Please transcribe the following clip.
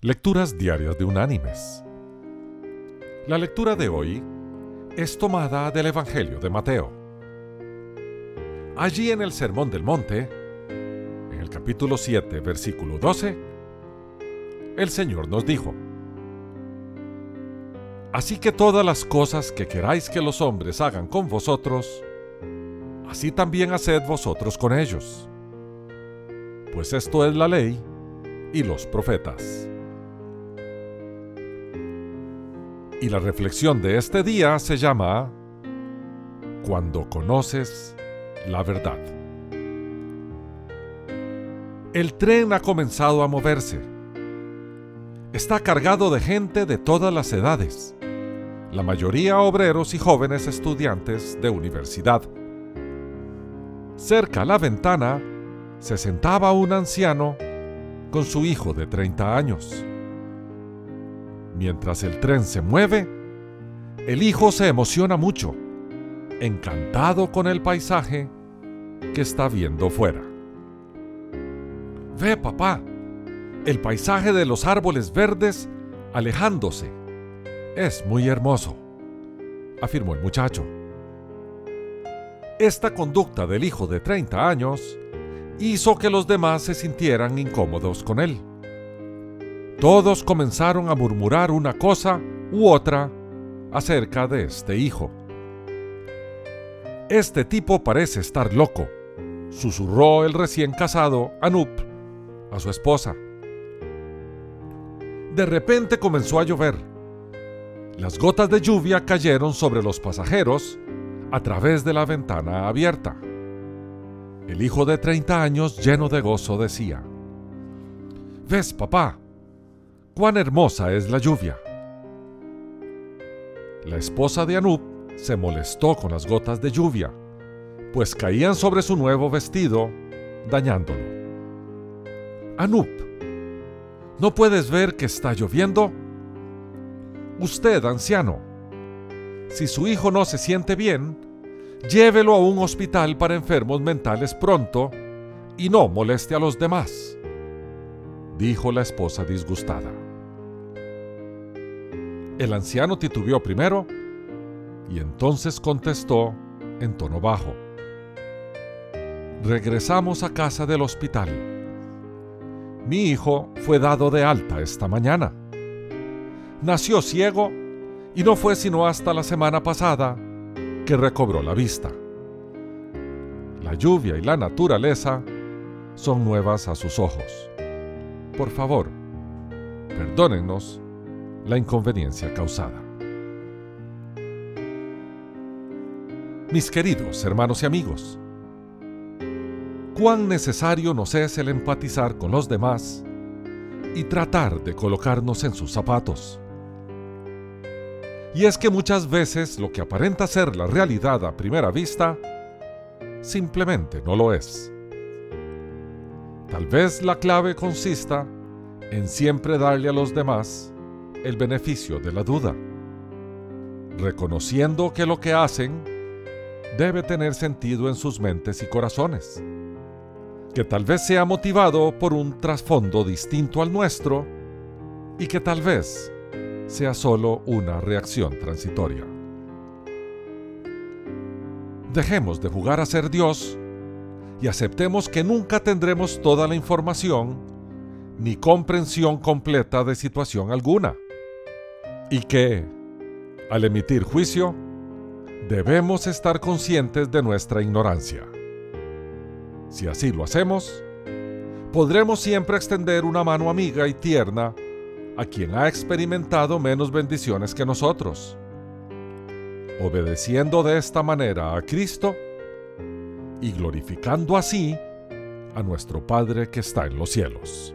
Lecturas Diarias de Unánimes. La lectura de hoy es tomada del Evangelio de Mateo. Allí en el Sermón del Monte, en el capítulo 7, versículo 12, el Señor nos dijo, Así que todas las cosas que queráis que los hombres hagan con vosotros, así también haced vosotros con ellos. Pues esto es la ley y los profetas. Y la reflexión de este día se llama Cuando conoces la verdad. El tren ha comenzado a moverse. Está cargado de gente de todas las edades, la mayoría obreros y jóvenes estudiantes de universidad. Cerca a la ventana se sentaba un anciano con su hijo de 30 años. Mientras el tren se mueve, el hijo se emociona mucho, encantado con el paisaje que está viendo fuera. Ve, papá, el paisaje de los árboles verdes alejándose. Es muy hermoso, afirmó el muchacho. Esta conducta del hijo de 30 años hizo que los demás se sintieran incómodos con él todos comenzaron a murmurar una cosa u otra acerca de este hijo. Este tipo parece estar loco, susurró el recién casado Anup a su esposa. De repente comenzó a llover. Las gotas de lluvia cayeron sobre los pasajeros a través de la ventana abierta. El hijo de 30 años, lleno de gozo, decía, ¿Ves, papá? Cuán hermosa es la lluvia. La esposa de Anup se molestó con las gotas de lluvia, pues caían sobre su nuevo vestido, dañándolo. Anup, ¿no puedes ver que está lloviendo? Usted, anciano, si su hijo no se siente bien, llévelo a un hospital para enfermos mentales pronto y no moleste a los demás, dijo la esposa disgustada. El anciano titubeó primero y entonces contestó en tono bajo. Regresamos a casa del hospital. Mi hijo fue dado de alta esta mañana. Nació ciego y no fue sino hasta la semana pasada que recobró la vista. La lluvia y la naturaleza son nuevas a sus ojos. Por favor, perdónennos la inconveniencia causada. Mis queridos hermanos y amigos, cuán necesario nos es el empatizar con los demás y tratar de colocarnos en sus zapatos. Y es que muchas veces lo que aparenta ser la realidad a primera vista, simplemente no lo es. Tal vez la clave consista en siempre darle a los demás el beneficio de la duda, reconociendo que lo que hacen debe tener sentido en sus mentes y corazones, que tal vez sea motivado por un trasfondo distinto al nuestro y que tal vez sea solo una reacción transitoria. Dejemos de jugar a ser Dios y aceptemos que nunca tendremos toda la información ni comprensión completa de situación alguna y que, al emitir juicio, debemos estar conscientes de nuestra ignorancia. Si así lo hacemos, podremos siempre extender una mano amiga y tierna a quien ha experimentado menos bendiciones que nosotros, obedeciendo de esta manera a Cristo y glorificando así a nuestro Padre que está en los cielos.